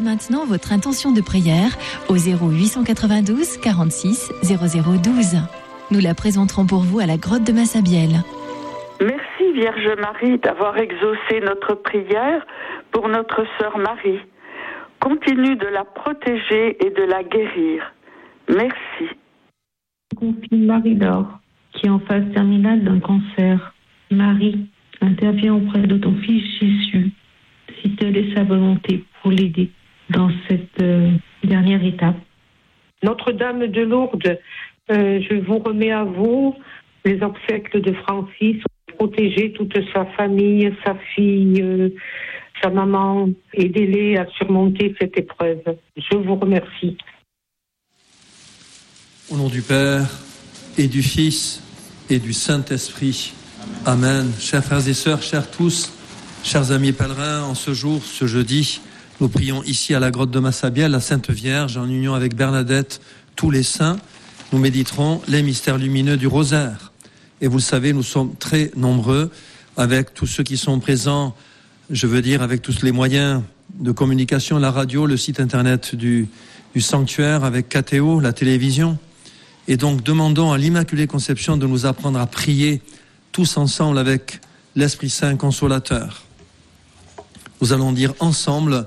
Dès maintenant votre intention de prière au 0892 46 0012. Nous la présenterons pour vous à la grotte de Massabielle. Merci Vierge Marie d'avoir exaucé notre prière pour notre sœur Marie. Continue de la protéger et de la guérir. Merci. Confie Marie-Laure, qui est en phase terminale d'un cancer. Marie, interviens auprès de ton fils Jésus, si tel est sa volonté, pour l'aider dans cette euh, dernière étape. Notre-Dame de Lourdes, euh, je vous remets à vous les obsèques de Francis, protéger toute sa famille, sa fille, euh, sa maman, aidez-les à surmonter cette épreuve. Je vous remercie. Au nom du Père et du Fils et du Saint-Esprit. Amen. Chers frères et sœurs, chers tous, chers amis pèlerins, en ce jour, ce jeudi, nous prions ici à la grotte de Massabielle, la Sainte Vierge, en union avec Bernadette, tous les saints. Nous méditerons les mystères lumineux du rosaire. Et vous le savez, nous sommes très nombreux avec tous ceux qui sont présents, je veux dire avec tous les moyens de communication, la radio, le site internet du, du sanctuaire, avec KTO, la télévision. Et donc demandons à l'Immaculée Conception de nous apprendre à prier tous ensemble avec l'Esprit Saint consolateur. Nous allons dire ensemble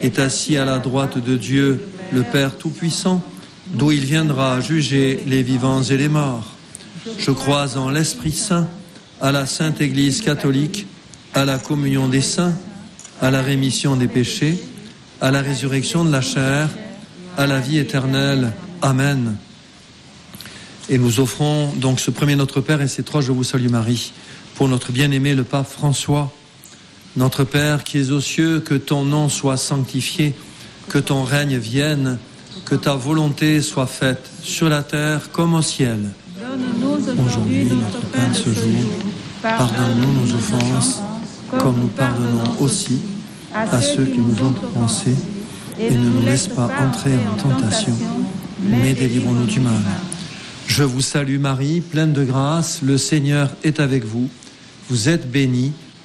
est assis à la droite de Dieu, le Père Tout-Puissant, d'où il viendra juger les vivants et les morts. Je crois en l'Esprit Saint, à la Sainte Église catholique, à la communion des saints, à la rémission des péchés, à la résurrection de la chair, à la vie éternelle. Amen. Et nous offrons donc ce premier Notre Père et ces trois Je vous salue Marie pour notre bien-aimé le pape François. Notre Père qui es aux cieux, que ton nom soit sanctifié, que ton règne vienne, que ta volonté soit faite sur la terre comme au ciel. Donne-nous aujourd'hui notre pain ce jour. Pardonne-nous nos offenses, comme nous pardonnons aussi à ceux qui nous ont offensés, et ne nous laisse pas entrer en tentation, mais délivrons-nous du mal. Je vous salue Marie, pleine de grâce, le Seigneur est avec vous. Vous êtes bénie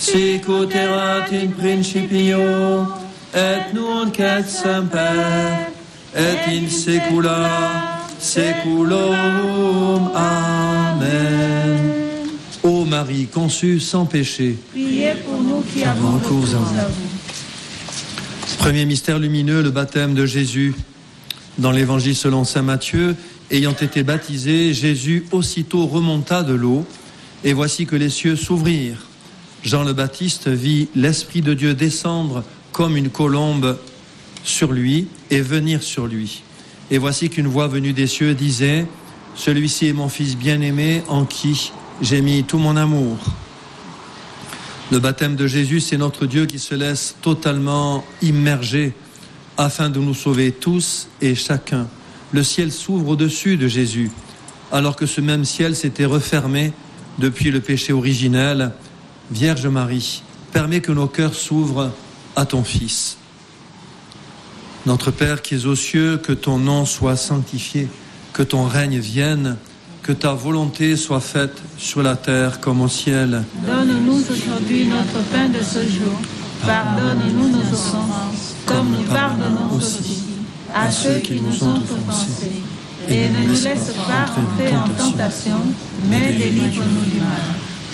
sicut erat in principio et nunc et semper et in saecula saeculorum. Amen. Ô Marie conçue sans péché, Priez pour nous qui Avons recours à vous. Premier mystère lumineux, le baptême de Jésus. Dans l'évangile selon saint Matthieu, ayant été baptisé, Jésus aussitôt remonta de l'eau, et voici que les cieux s'ouvrirent. Jean le Baptiste vit l'Esprit de Dieu descendre comme une colombe sur lui et venir sur lui. Et voici qu'une voix venue des cieux disait, Celui-ci est mon Fils bien-aimé en qui j'ai mis tout mon amour. Le baptême de Jésus, c'est notre Dieu qui se laisse totalement immerger afin de nous sauver tous et chacun. Le ciel s'ouvre au-dessus de Jésus, alors que ce même ciel s'était refermé depuis le péché originel. Vierge Marie, permets que nos cœurs s'ouvrent à ton Fils. Notre Père qui es aux cieux, que ton nom soit sanctifié, que ton règne vienne, que ta volonté soit faite sur la terre comme au ciel. Donne-nous aujourd'hui notre pain de ce jour. Pardonne-nous nos offenses, comme nous pardonnons aussi à ceux qui nous ont offensés. Et ne nous laisse pas entrer en tentation, mais délivre-nous du mal.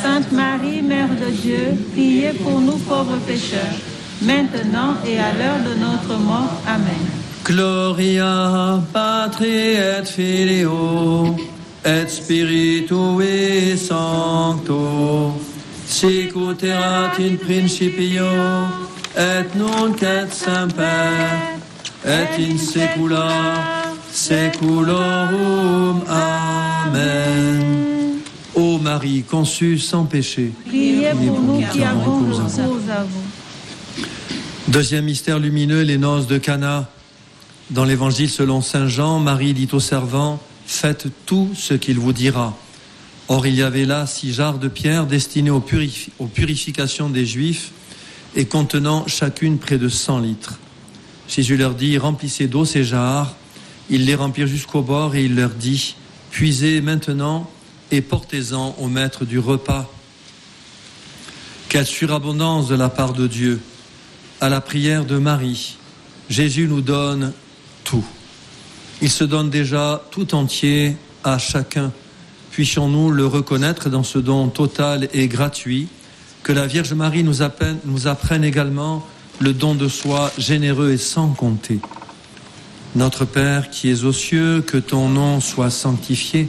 Sainte Marie, Mère de Dieu, priez pour nous pauvres pécheurs, maintenant et à l'heure de notre mort. Amen. Gloria Patri et Filio et Spiritui Sancto sic in principio et nunc et semper et in saecula saeculorum. Amen. Ô Marie conçue sans péché, Priez pour nous qui avons à vous. Deuxième mystère lumineux, les noces de Cana. Dans l'évangile selon Saint Jean, Marie dit aux servants, faites tout ce qu'il vous dira. Or il y avait là six jarres de pierre destinées aux purifications des Juifs et contenant chacune près de 100 litres. Jésus leur dit, remplissez d'eau ces jarres. Ils les remplirent jusqu'au bord et il leur dit, puisez maintenant et portez-en au maître du repas. Quelle surabondance de la part de Dieu à la prière de Marie, Jésus nous donne tout. Il se donne déjà tout entier à chacun. Puissions-nous le reconnaître dans ce don total et gratuit, que la Vierge Marie nous apprenne, nous apprenne également le don de soi généreux et sans compter. Notre Père qui es aux cieux, que ton nom soit sanctifié,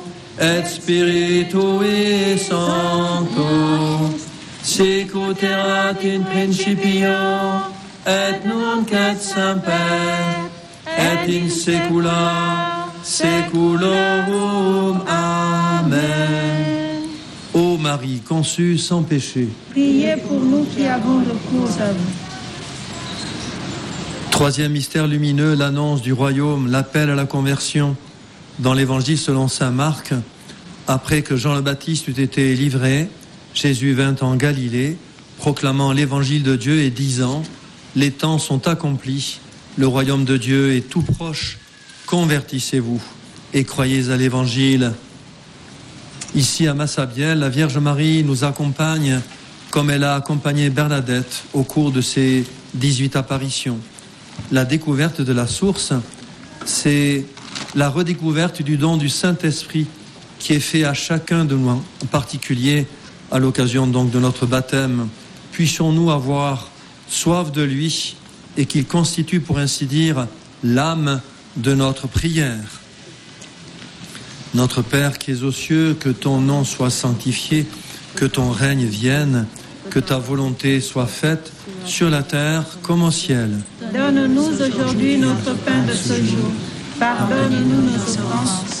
et Spiritui Sancto sicut erat in principio et nunc et semper et in saecula saeculorum. Amen. Ô Marie conçue sans péché, Priez pour nous qui avons recours à vous. Troisième mystère lumineux, l'annonce du royaume, l'appel à la conversion. Dans l'évangile selon saint Marc, après que Jean le Baptiste eut été livré, Jésus vint en Galilée, proclamant l'évangile de Dieu et disant, Les temps sont accomplis, le royaume de Dieu est tout proche, convertissez-vous et croyez à l'évangile. Ici à Massabielle, la Vierge Marie nous accompagne comme elle a accompagné Bernadette au cours de ses 18 apparitions. La découverte de la source, c'est la redécouverte du don du Saint-Esprit qui est fait à chacun de nous, en particulier à l'occasion donc de notre baptême. Puissions-nous avoir soif de lui et qu'il constitue, pour ainsi dire, l'âme de notre prière. Notre Père qui es aux cieux, que ton nom soit sanctifié, que ton règne vienne, que ta volonté soit faite sur la terre comme au ciel. Donne-nous aujourd'hui notre pain de ce jour. Pardonne-nous nos offenses,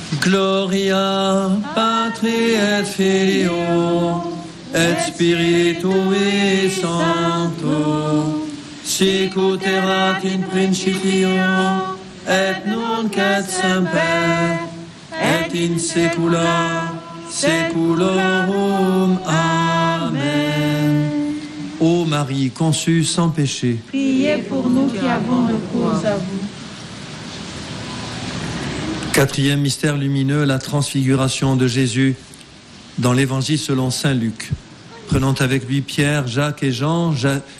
Gloria Patri et Filio et Spiritui Sancto sicut erat in principio et nunc et semper et in saecula saeculorum. Amen. Ô Marie conçue sans péché, Priez pour nous qui avons recours à vous. Quatrième mystère lumineux, la transfiguration de Jésus dans l'évangile selon Saint Luc. Prenant avec lui Pierre, Jacques et Jean,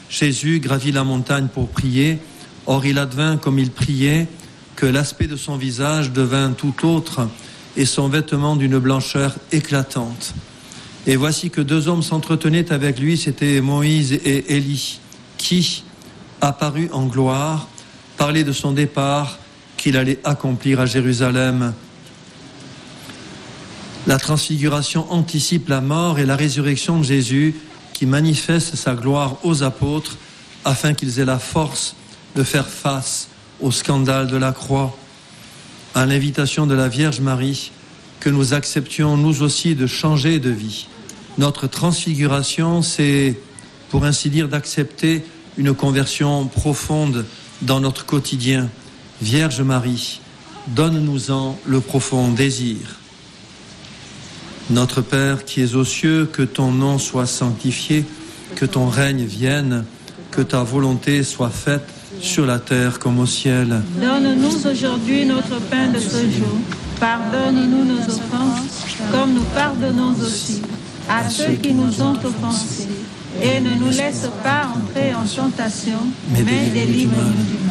Jésus gravit la montagne pour prier. Or il advint, comme il priait, que l'aspect de son visage devint tout autre et son vêtement d'une blancheur éclatante. Et voici que deux hommes s'entretenaient avec lui, c'étaient Moïse et Élie, qui, apparus en gloire, parlaient de son départ qu'il allait accomplir à Jérusalem. La transfiguration anticipe la mort et la résurrection de Jésus qui manifeste sa gloire aux apôtres afin qu'ils aient la force de faire face au scandale de la croix. À l'invitation de la Vierge Marie, que nous acceptions nous aussi de changer de vie. Notre transfiguration, c'est, pour ainsi dire, d'accepter une conversion profonde dans notre quotidien. Vierge Marie, donne-nous-en le profond désir. Notre Père qui es aux cieux, que ton nom soit sanctifié, que ton règne vienne, que ta volonté soit faite sur la terre comme au ciel. Donne-nous aujourd'hui notre pain de ce jour. Pardonne-nous nos offenses, comme nous pardonnons aussi à ceux qui nous ont offensés. Et ne nous laisse pas entrer en tentation, Mais délivre-nous du mal.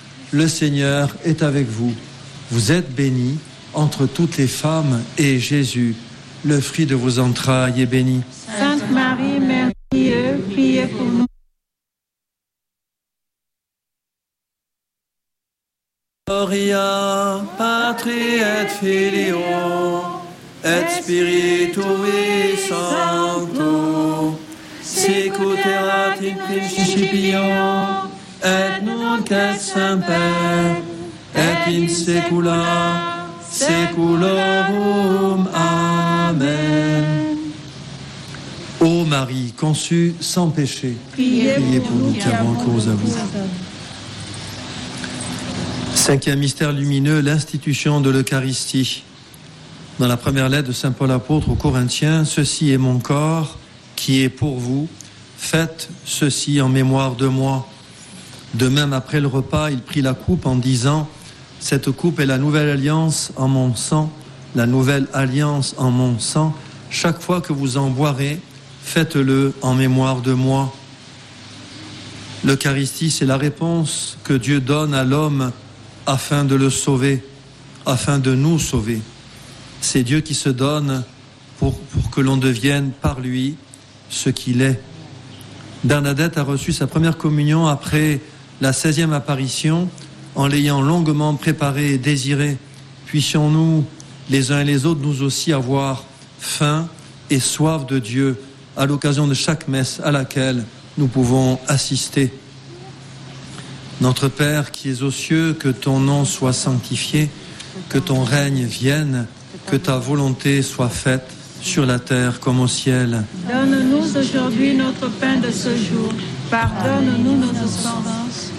Le Seigneur est avec vous. Vous êtes bénie entre toutes les femmes, et Jésus, le fruit de vos entrailles, est béni. Sainte Marie, Mère de Dieu, priez pour nous. Gloria Patri et Filio et Spiritui Sancto sicut erat in principio et nunc et semper et in saecula saeculorum. Amen. Ô Marie, conçue sans péché, Priez pour nous qui avons cause à vous. Cinquième mystère lumineux, l'institution de l'Eucharistie. Dans la première lettre de Saint Paul apôtre aux Corinthiens, ceci est mon corps qui est pour vous. Faites ceci en mémoire de moi. De même, après le repas, il prit la coupe en disant, Cette coupe est la nouvelle alliance en mon sang, la nouvelle alliance en mon sang. Chaque fois que vous en boirez, faites-le en mémoire de moi. L'Eucharistie, c'est la réponse que Dieu donne à l'homme afin de le sauver, afin de nous sauver. C'est Dieu qui se donne pour, pour que l'on devienne par lui ce qu'il est. Bernadette a reçu sa première communion après la 16e apparition en l'ayant longuement préparée et désirée. Puissions-nous, les uns et les autres, nous aussi avoir faim et soif de Dieu à l'occasion de chaque messe à laquelle nous pouvons assister. Notre Père qui es aux cieux, que ton nom soit sanctifié, que ton règne vienne, que ta volonté soit faite sur la terre comme au ciel. Donne-nous aujourd'hui notre pain de ce jour. Pardonne-nous nos offenses,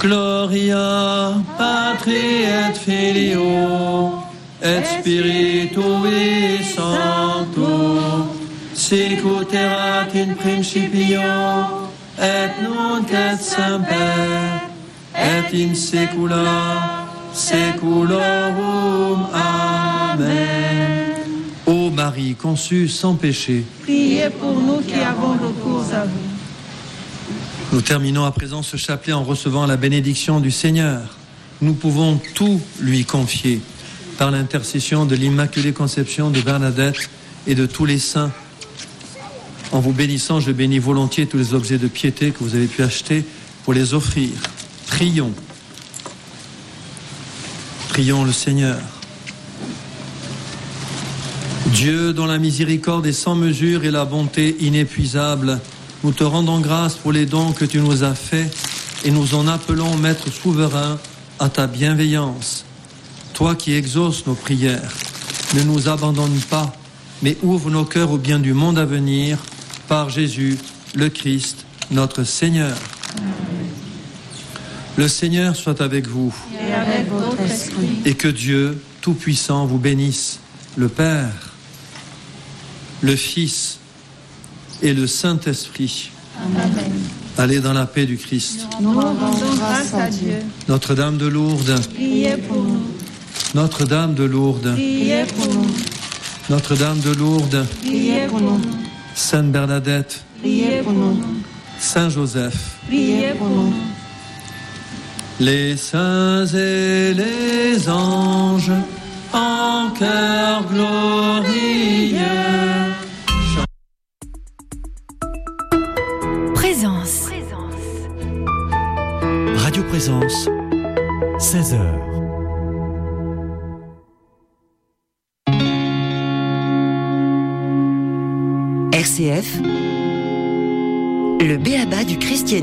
Gloria Patri et Filio et Spiritui Sancto sicut erat in principio et nunc et semper et in saecula saeculorum. Amen. Ô Marie conçue sans péché, Priez pour nous qui avons recours à vous. Nous terminons à présent ce chapelet en recevant la bénédiction du Seigneur. Nous pouvons tout lui confier par l'intercession de l'Immaculée Conception de Bernadette et de tous les saints. En vous bénissant, je bénis volontiers tous les objets de piété que vous avez pu acheter pour les offrir. Prions. Prions le Seigneur. Dieu dont la miséricorde est sans mesure et la bonté inépuisable, nous te rendons grâce pour les dons que tu nous as faits et nous en appelons, Maître souverain, à ta bienveillance. Toi qui exauces nos prières, ne nous abandonne pas, mais ouvre nos cœurs au bien du monde à venir par Jésus, le Christ, notre Seigneur. Le Seigneur soit avec vous Et avec votre esprit. et que Dieu Tout-Puissant vous bénisse, le Père, le Fils et le Saint-Esprit. Amen. Allez dans la paix du Christ. Nous rendons grâce à Dieu. Notre-Dame de Lourdes, Priez pour nous. Notre-Dame de Lourdes, Priez pour nous. Notre-Dame de Lourdes, Priez pour nous. Sainte Bernadette, Priez pour nous. Saint Joseph, Priez pour nous. les saints et les anges, en cœur glorieux. présence, 16h. RCF, le béaba du christianisme.